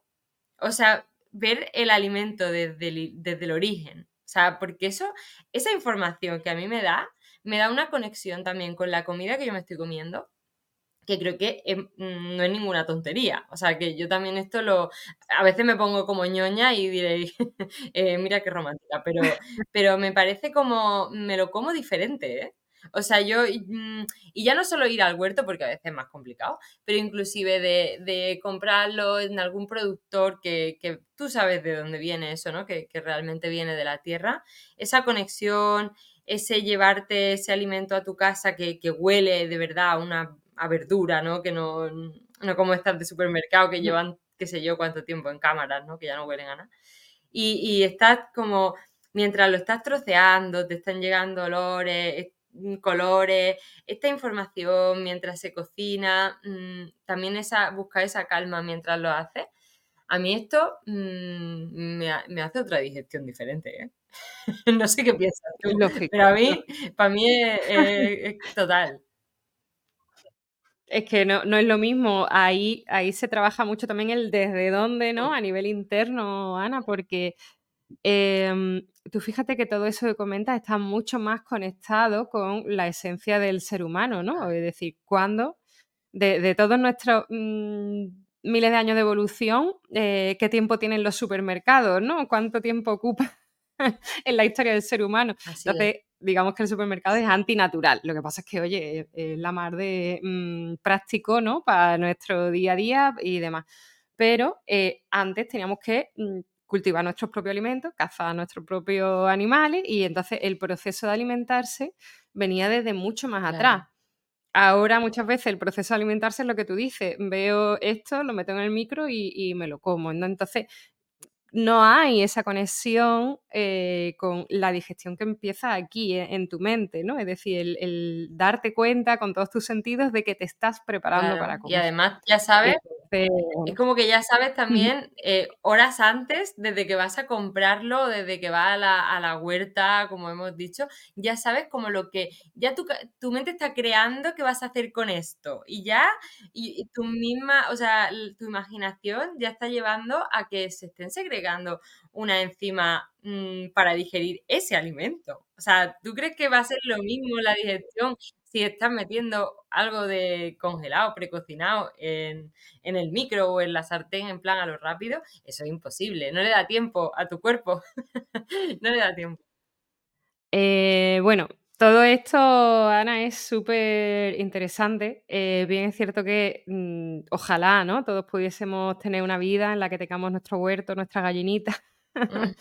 Speaker 2: o sea, ver el alimento desde desde el origen. O sea, porque eso, esa información que a mí me da, me da una conexión también con la comida que yo me estoy comiendo, que creo que mm, no es ninguna tontería. O sea, que yo también esto lo... A veces me pongo como ñoña y diré, eh, mira qué romántica, pero, pero me parece como, me lo como diferente, ¿eh? O sea, yo, mm, y ya no solo ir al huerto, porque a veces es más complicado, pero inclusive de, comprarlo en algún productor que, tú sabes de dónde viene eso, ¿no? Que, realmente viene de la tierra. Esa conexión, ese llevarte ese alimento a tu casa que, huele de verdad a una verdura, ¿no? Que no, no como estas de supermercado que llevan, qué sé yo, cuánto tiempo en cámaras, ¿no? Que ya no huelen a nada. Y, y estás como, mientras lo estás troceando, te están llegando olores, colores, esta información mientras se cocina, mm, también esa, buscar esa calma mientras lo hace. A mí esto mm, me, hace otra digestión diferente. ¿eh? no sé qué piensas tú, pero a mí, para mí es, total.
Speaker 1: Es que no, no, es lo mismo. Ahí, ahí se trabaja mucho también el desde dónde, ¿no? A nivel interno, Ana, porque Em, tú fíjate que todo eso que comentas está mucho más conectado con la esencia del ser humano, ¿no? Es decir, cuando de, todos nuestros mm, miles de años de evolución, eh, ¿qué tiempo tienen los supermercados, ¿no? ¿Cuánto tiempo ocupa en la historia del ser humano? Entonces, digamos que el supermercado es antinatural. Lo que pasa es que, oye, es la mar de mm, práctico, ¿no? Para nuestro día a día y demás. Pero eh, antes teníamos que mm, cultivar nuestros propios alimentos, cazar nuestros propios animales y entonces el proceso de alimentarse venía desde mucho más atrás. Ahora muchas veces el proceso de alimentarse es lo que tú dices, veo esto, lo meto en el micro y, me lo como. Entonces no hay esa conexión eh, con la digestión que empieza aquí eh, en, tu mente, ¿no? Es decir, el, darte cuenta con todos tus sentidos de que te estás preparando para comer.
Speaker 2: Y además, ya sabes,
Speaker 1: Entonces
Speaker 2: Es como que ya sabes también, eh, horas antes, desde que vas a comprarlo, desde que vas a la a la huerta, como hemos dicho, ya sabes como lo que ya tu tu mente está creando qué vas a hacer con esto, y ya y y tu misma o sea, tu imaginación ya está llevando a que se estén segregando una enzima, mm, para digerir ese alimento. O sea, ¿tú crees que va a ser lo mismo la digestión si estás metiendo algo de congelado, precocinado en en el micro o en la sartén en plan a lo rápido? Eso es imposible, no le da tiempo a tu cuerpo, no le da tiempo.
Speaker 1: Eh, bueno, todo esto, Ana, es superinteresante. Eh, bien es cierto que, mm, ojalá, ¿no?, todos pudiésemos tener una vida en la que tengamos nuestro huerto, nuestra gallinita,
Speaker 2: Mm.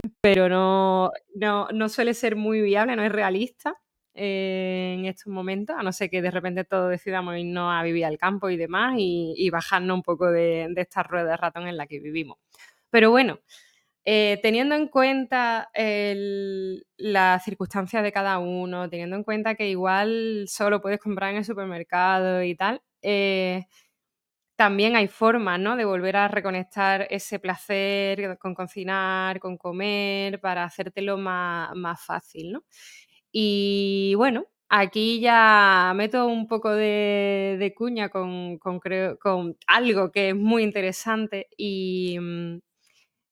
Speaker 1: pero no no no suele ser muy viable, no es realista, en estos momentos, a no ser que de repente todos decidamos irnos a vivir al campo y demás, y y bajarnos un poco de esta rueda de ratón en la que vivimos. Pero bueno, eh, teniendo en cuenta las circunstancias de cada uno, teniendo en cuenta que igual solo puedes comprar en el supermercado y tal, eh, también hay formas, ¿no?, de volver a reconectar ese placer con cocinar, con comer, para hacértelo má más fácil, ¿no? Y bueno, aquí ya meto un poco de cuña con con algo que es muy interesante, y, mm,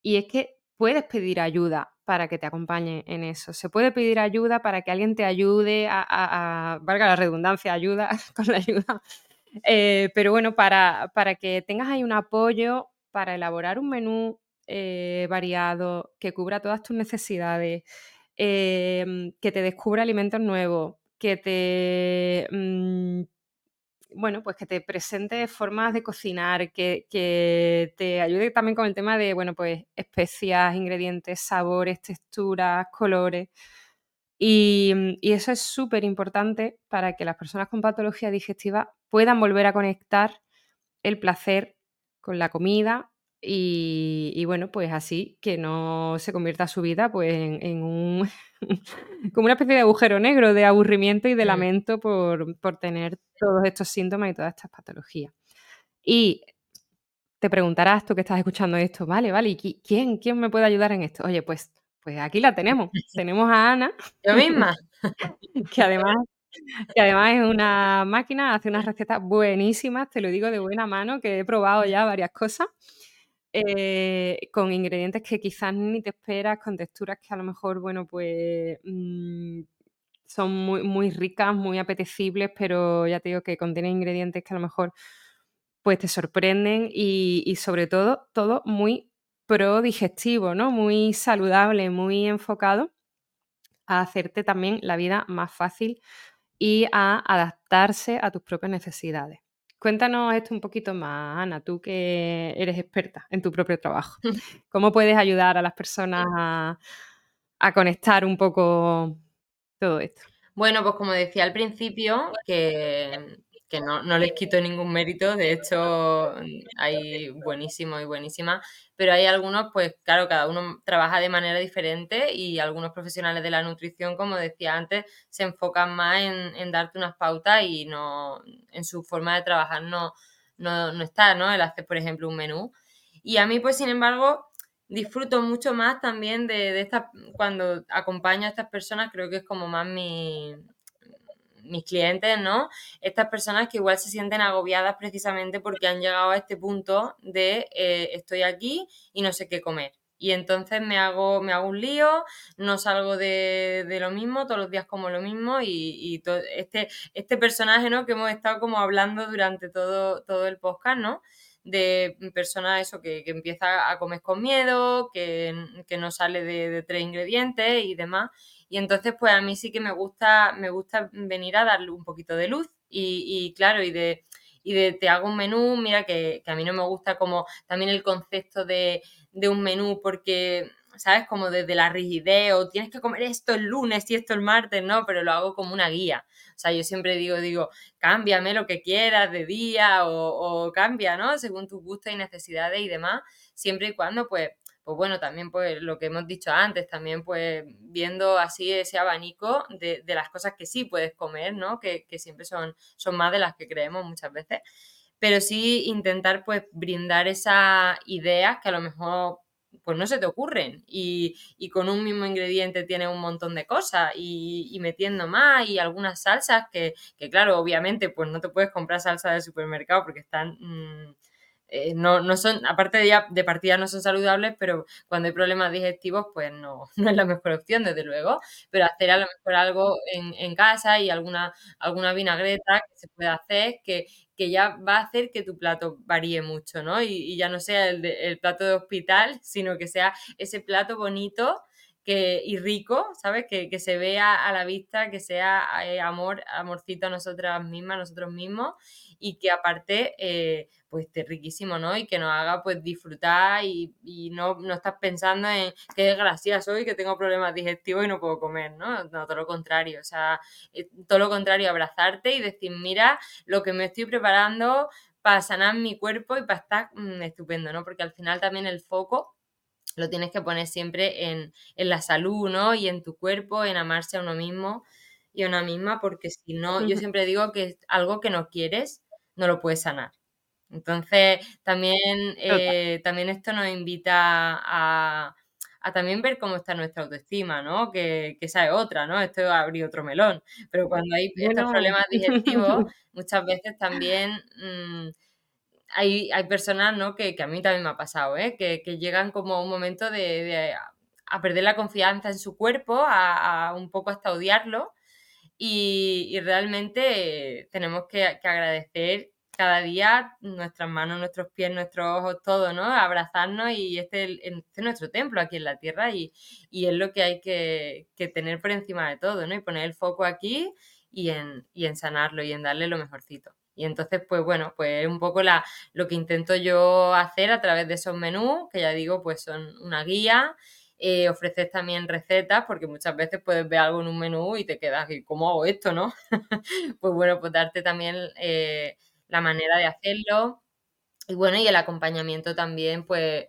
Speaker 1: y es que puedes pedir ayuda para que te acompañen en eso. Se puede pedir ayuda para que alguien te ayude a valga la redundancia, ayuda con la ayuda, eh, pero bueno, para para que tengas ahí un apoyo para elaborar un menú, eh, variado, que cubra todas tus necesidades, em, que te descubra alimentos nuevos, que te, mm, bueno, pues que te presente formas de cocinar, que que te ayude también con el tema de, bueno, pues especias, ingredientes, sabores, texturas, colores. Y, mm, y eso es superimportante para que las personas con patología digestiva puedan volver a conectar el placer con la comida y y bueno, pues así que no se convierta su vida, pues en en un como una especie de agujero negro de aburrimiento y de lamento por por tener todos estos síntomas y todas estas patologías. Y te preguntarás, tú que estás escuchando esto: "Vale, vale, ¿y qui quién quién me puede ayudar en esto?". Oye, pues pues aquí la tenemos. Tenemos a Ana,
Speaker 2: ¿Yo misma?
Speaker 1: que además que además es una máquina, hace unas recetas buenísimas, te lo digo de buena mano, que he probado ya varias cosas, eh, con ingredientes que quizás ni te esperas, con texturas que a lo mejor, bueno, pues, mm, son muy muy ricas, muy apetecibles, pero ya te digo que contienen ingredientes que a lo mejor, pues te sorprenden y y sobre todo, todo muy prodigestivo, ¿no?, muy saludable, muy enfocado a hacerte también la vida más fácil y a adaptarse a tus propias necesidades. Cuéntanos esto un poquito más, Ana, tú que eres experta en tu propio trabajo. ¿Cómo puedes ayudar a las personas a a conectar un poco todo esto?
Speaker 2: Bueno, pues como decía al principio, que que no no les quito ningún mérito, de hecho, hay buenísimos y buenísimas, pero hay algunos, pues claro, cada uno trabaja de manera diferente y algunos profesionales de la nutrición, como decía antes, se enfocan más en en darte unas pautas y no en su forma de trabajar no no no está, ¿no?, el hacer, por ejemplo, un menú. Y a mí, pues, sin embargo, disfruto mucho más también de de estas cuando acompaño a estas personas, creo que es como más mi mis clientes, ¿no?, estas personas que igual se sienten agobiadas precisamente porque han llegado a este punto de, eh, estoy aquí y no sé qué comer. Y entonces me hago me hago un lío, no salgo de de lo mismo, todos los días como lo mismo y y to este este personaje, ¿no?, que hemos estado como hablando durante todo todo el podcast, ¿no?, de persona, eso, que que empieza a comer con miedo, que que no sale de 3 ingredientes y demás. Y entonces, pues a mí sí que me gusta me gusta venir a darle un poquito de luz y y claro, y de y de te hago un menú, mira que que a mí no me gusta como también el concepto de de un menú porque, ¿sabes?, como desde la rigidez o tienes que comer esto el lunes y esto el martes, no, pero lo hago como una guía. O sea, yo siempre digo digo: "Cámbiame lo que quieras de día o o cambia, ¿no?, según tus gustos y necesidades y demás", siempre y cuando, pues pues bueno, también, pues lo que hemos dicho antes, también, pues viendo así ese abanico de de las cosas que sí puedes comer, ¿no?, que que siempre son son más de las que creemos muchas veces. pero sí intentar pues brindar esas ideas que a lo mejor pues no se te ocurren y, y con un mismo ingrediente tienes un montón de cosas y, y metiendo más y algunas salsas que, que, claro, obviamente pues no te puedes comprar salsa del supermercado porque están... Mmm, eh, no, no, son, aparte de, ya, de partida no son saludables, pero cuando hay problemas digestivos, pues no, no, es la mejor opción, desde luego. Pero hacer a lo mejor algo en, en casa y alguna, alguna vinagreta que se pueda hacer, que, que, ya va a hacer que tu plato varíe mucho, ¿no? Y, y ya no sea el, de, el, plato de hospital, sino que sea ese plato bonito que, y rico, ¿sabes? Que, que se vea a la vista, que sea eh, amor, amorcito a nosotras mismas, a nosotros mismos, y que aparte... Eh, pues esté riquísimo, ¿no? Y que nos haga pues disfrutar y, y no, no estás pensando en qué desgracia soy, que tengo problemas digestivos y no puedo comer, ¿no? No, todo lo contrario, o sea, eh, todo lo contrario, abrazarte y decir, mira lo que me estoy preparando para sanar mi cuerpo y para estar mmm, estupendo, ¿no? Porque al final también el foco lo tienes que poner siempre en, en, la salud, ¿no? Y en tu cuerpo, en amarse a uno mismo y a una misma, porque si no, yo siempre digo que algo que no quieres, no lo puedes sanar. Entonces, también, eh, también esto nos invita a, a, también ver cómo está nuestra autoestima, ¿no? Que, que esa es otra, ¿no? Esto abrir otro melón. Pero cuando hay estos problemas digestivos, muchas veces también mmm, hay, hay, personas, ¿no? Que, que, a mí también me ha pasado, ¿eh? Que, que llegan como a un momento de, de, a perder la confianza en su cuerpo, a, un poco hasta odiarlo. Y, y realmente tenemos que, que agradecer cada día nuestras manos, nuestros pies, nuestros ojos, todo, ¿no? Abrazarnos y este, este es nuestro templo aquí en la tierra y, y es lo que hay que, que, tener por encima de todo, ¿no? Y poner el foco aquí y en, y en sanarlo y en darle lo mejorcito. Y entonces, pues bueno, pues es un poco la, lo que intento yo hacer a través de esos menús, que ya digo, pues son una guía. Eh, ofreces también recetas, porque muchas veces puedes ver algo en un menú y te quedas, ¿y cómo hago esto, no? pues bueno, pues darte también eh, la manera de hacerlo. Y bueno, y el acompañamiento también, pues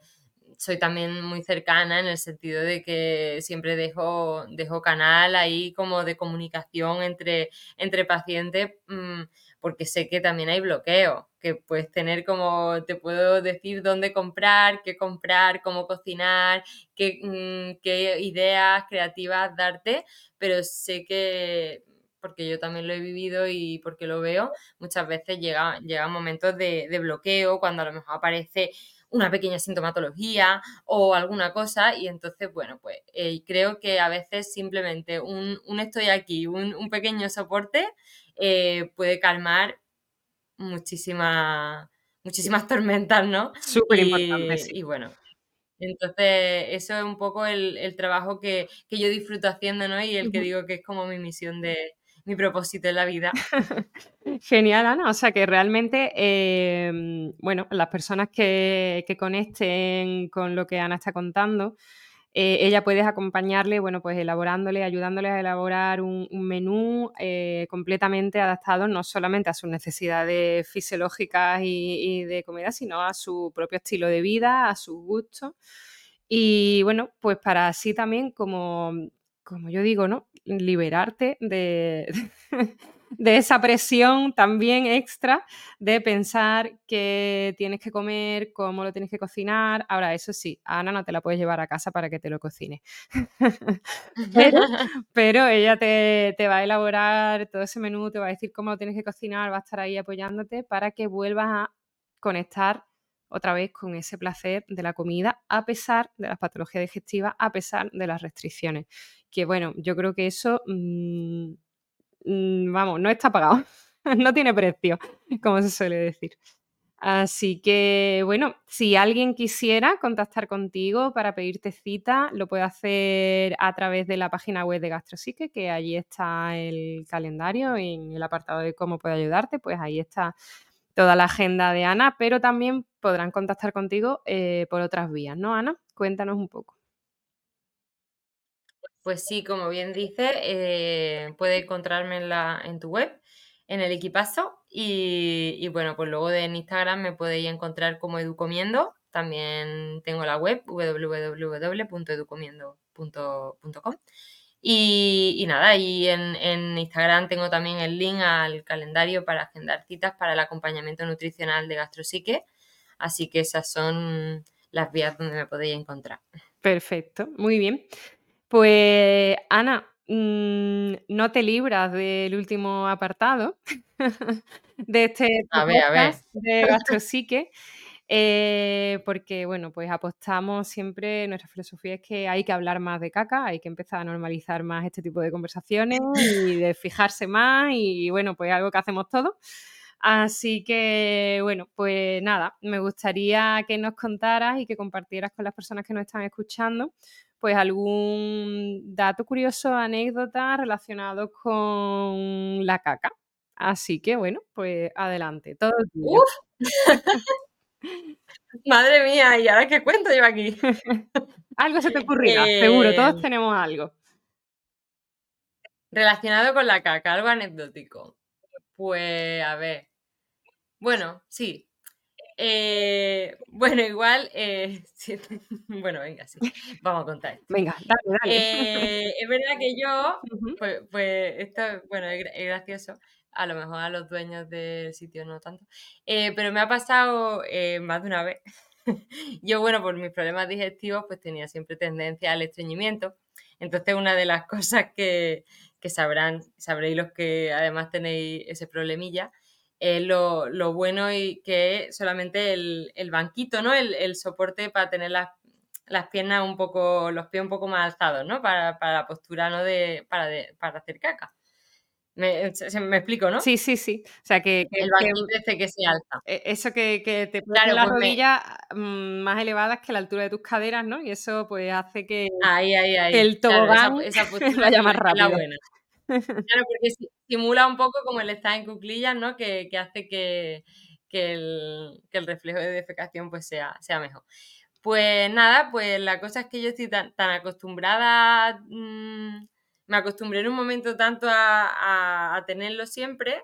Speaker 2: soy también muy cercana en el sentido de que siempre dejo, dejo canal ahí como de comunicación entre, entre pacientes, mmm, porque sé que también hay bloqueo, que puedes tener como, te puedo decir dónde comprar, qué comprar, cómo cocinar, qué, mmm, qué ideas creativas darte, pero sé que porque yo también lo he vivido y porque lo veo, muchas veces llega, llegan momentos de, bloqueo, cuando a lo mejor aparece una pequeña sintomatología o alguna cosa y entonces, bueno, pues eh, creo que a veces simplemente un, un estoy aquí, un pequeño soporte eh, puede calmar muchísimas muchísimas tormentas, ¿no?
Speaker 1: Súper importante. Sí.
Speaker 2: Y bueno, entonces, eso es un poco el, el trabajo que, que, yo disfruto haciendo, ¿no? Y el que digo que es como mi misión de, mi propósito en la vida.
Speaker 1: Genial, Ana. O sea que realmente, eh, bueno, las personas que, que, conecten con lo que Ana está contando, eh, ella puedes acompañarle, bueno, pues elaborándole, ayudándole a elaborar un, menú eh, completamente adaptado no solamente a sus necesidades fisiológicas y, y, de comida, sino a su propio estilo de vida, a sus gustos. Y bueno, pues para así también como como yo digo, ¿no? Liberarte de, de, esa presión también extra de pensar que tienes que comer, cómo lo tienes que cocinar. Ahora, eso sí, a Ana no te la puedes llevar a casa para que te lo cocine. pero, pero, ella te, te, va a elaborar todo ese menú, te va a decir cómo lo tienes que cocinar, va a estar ahí apoyándote para que vuelvas a conectar otra vez con ese placer de la comida a pesar de las patologías digestivas, a pesar de las restricciones. Que bueno, yo creo que eso, mmm, mmm, vamos, no está pagado, no tiene precio, como se suele decir. Así que, bueno, si alguien quisiera contactar contigo para pedirte cita, lo puede hacer a través de la página web de GastroPsique, que allí está el calendario en el apartado de cómo puede ayudarte, pues ahí está toda la agenda de Ana, pero también podrán contactar contigo eh, por otras vías, ¿no, Ana? Cuéntanos un poco.
Speaker 2: Pues sí, como bien dice, eh, puede encontrarme en, la, en tu web, en el equipazo, y, y, bueno, pues luego en Instagram me podéis encontrar como Educomiendo, también tengo la web www.educomiendo.com Y, y nada, y en, Instagram tengo también el link al calendario para agendar citas para el acompañamiento nutricional de GastroPsique. Así que esas son las vías donde me podéis encontrar.
Speaker 1: Perfecto, muy bien. Pues Ana, mmm, no te libras del último apartado de este
Speaker 2: a ver, a ver.
Speaker 1: de. Eh, porque, bueno, pues apostamos siempre, nuestra filosofía es que hay que hablar más de caca, hay que empezar a normalizar más este tipo de conversaciones y de fijarse más y, bueno, pues algo que hacemos todos. Así que, bueno, pues nada, me gustaría que nos contaras y que compartieras con las personas que nos están escuchando, pues algún dato curioso, anécdota relacionado con la caca. Así que, bueno, pues adelante, todo tuyo.
Speaker 2: Madre mía, ¿y ahora qué cuento yo aquí?
Speaker 1: algo se te ocurrirá, seguro, todos eh, tenemos algo.
Speaker 2: Relacionado con la caca, algo anecdótico. Pues, a ver. Bueno, sí. Eh, bueno, igual, eh, bueno, venga, sí, vamos a contar esto.
Speaker 1: Venga, dale, dale.
Speaker 2: Eh, es verdad que yo, pues, pues, esto, bueno, es, gracioso, a lo mejor a los dueños del sitio no tanto, pero me ha pasado más de una vez. yo, bueno, por mis problemas digestivos, pues tenía siempre tendencia al estreñimiento. Entonces, una de las cosas que, que sabrán, sabréis los que además tenéis ese problemilla, lo, bueno y que es solamente el, banquito, ¿no? El, soporte para tener las, piernas un poco, los pies un poco más alzados, ¿no? Para, la postura, ¿no? De, para, para hacer caca. Me, me, explico, ¿no?
Speaker 1: Sí, sí, sí. O sea, que,
Speaker 2: el banquito que, que se alza.
Speaker 1: E, eso que, te pone las pues rodillas mm, más elevadas que la altura de tus caderas, ¿no? Y eso pues hace que, el tobogán esa, vaya más rápido. La buena.
Speaker 2: Claro, porque simula un poco como el estar en cuclillas, ¿no? Que, hace que, el, reflejo de defecación pues sea, sea mejor. Pues nada, pues la cosa es que yo estoy tan, acostumbrada, mm, me acostumbré en un momento tanto a, tenerlo siempre,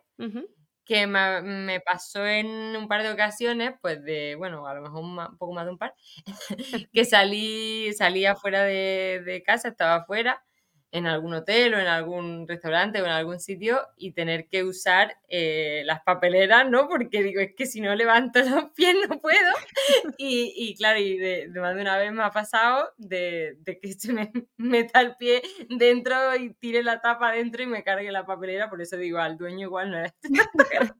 Speaker 2: que me, pasó en un par de ocasiones, pues de, bueno, a lo mejor un, poco más de un par, que salí, salí afuera de, de casa, estaba afuera, en algún hotel o en algún restaurante o en algún sitio y tener que usar eh, las papeleras, ¿no? Porque digo, es que si no levanto los pies no puedo. Y, y claro, y de, más de una vez me ha pasado de, de, que se me meta el pie dentro y tire la tapa dentro y me cargue la papelera. Por eso digo, al dueño igual no era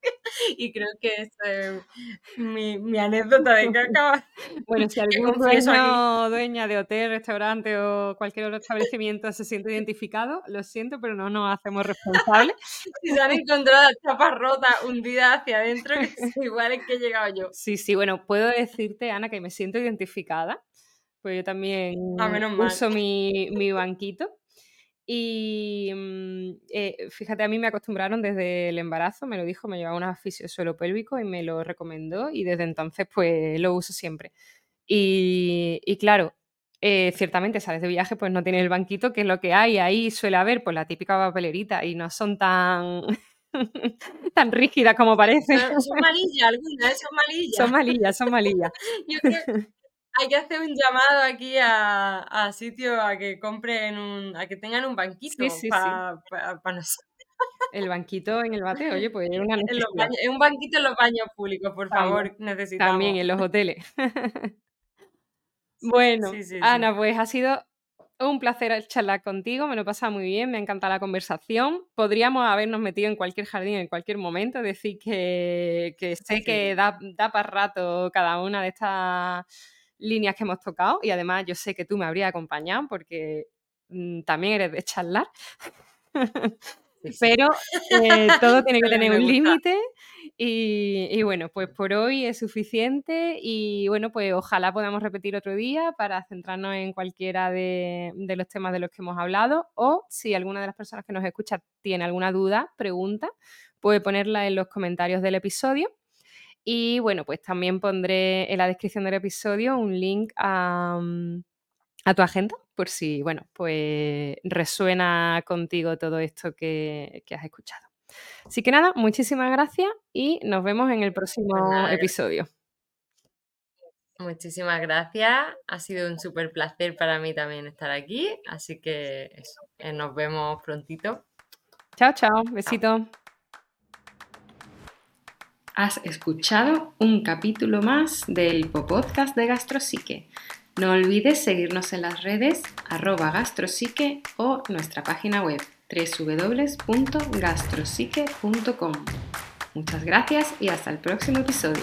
Speaker 2: Y creo que es eh, mi, mi, anécdota de caca.
Speaker 1: Bueno, si algún dueño, dueña de hotel, restaurante o cualquier otro establecimiento se siente identificado, lo siento, pero no nos hacemos responsables.
Speaker 2: si se han encontrado tapas rotas hundidas hacia adentro, igual es que he llegado yo.
Speaker 1: Sí, sí, bueno, puedo decirte, Ana, que me siento identificada, pues yo también
Speaker 2: ah,
Speaker 1: uso mi, mi banquito. Y mm, eh, fíjate, a mí me acostumbraron desde el embarazo, me lo dijo, me llevaba un fisio suelo pélvico y me lo recomendó y desde entonces pues lo uso siempre. Y, y claro, eh, ciertamente sales de viaje, pues no tienes el banquito, que es lo que hay. Ahí suele haber pues la típica papelerita y no son tan, tan rígidas como parece.
Speaker 2: Son malillas algunas, ¿eh? son malillas.
Speaker 1: Son malillas, son malillas.
Speaker 2: hay que hacer un llamado aquí a, a sitios a que compren un, a que tengan un banquito para
Speaker 1: El banquito en el bate, oye, pues es una necesidad.
Speaker 2: un banquito en los baños públicos, por favor, necesitamos.
Speaker 1: También en los hoteles. Bueno, Ana, pues ha sido un placer charlar contigo, me lo he pasado muy bien, me ha encantado la conversación. Podríamos habernos metido en cualquier jardín en cualquier momento, decir que, sé que da, para rato cada una de estas líneas que hemos tocado y además yo sé que tú me habrías acompañado porque mm, también eres de charlar. Pero eh, todo tiene que tener un límite y, bueno, pues por hoy es suficiente y bueno, pues ojalá podamos repetir otro día para centrarnos en cualquiera de, los temas de los que hemos hablado o si alguna de las personas que nos escucha tiene alguna duda, pregunta, puede ponerla en los comentarios del episodio. Y bueno, pues también pondré en la descripción del episodio un link a, mm, tu agenda por si, bueno, pues resuena contigo todo esto que has escuchado. Así que nada, muchísimas gracias y nos vemos en el próximo episodio.
Speaker 2: Muchísimas gracias. Ha sido un súper placer para mí también estar aquí. Así que eso, eh, nos vemos prontito.
Speaker 1: Chao, chao. Besito. Has escuchado un capítulo más del podcast de Gastrosique. No olvides seguirnos en las redes arroba gastrosique o nuestra página web www.gastrosique.com. Muchas gracias y hasta el próximo episodio.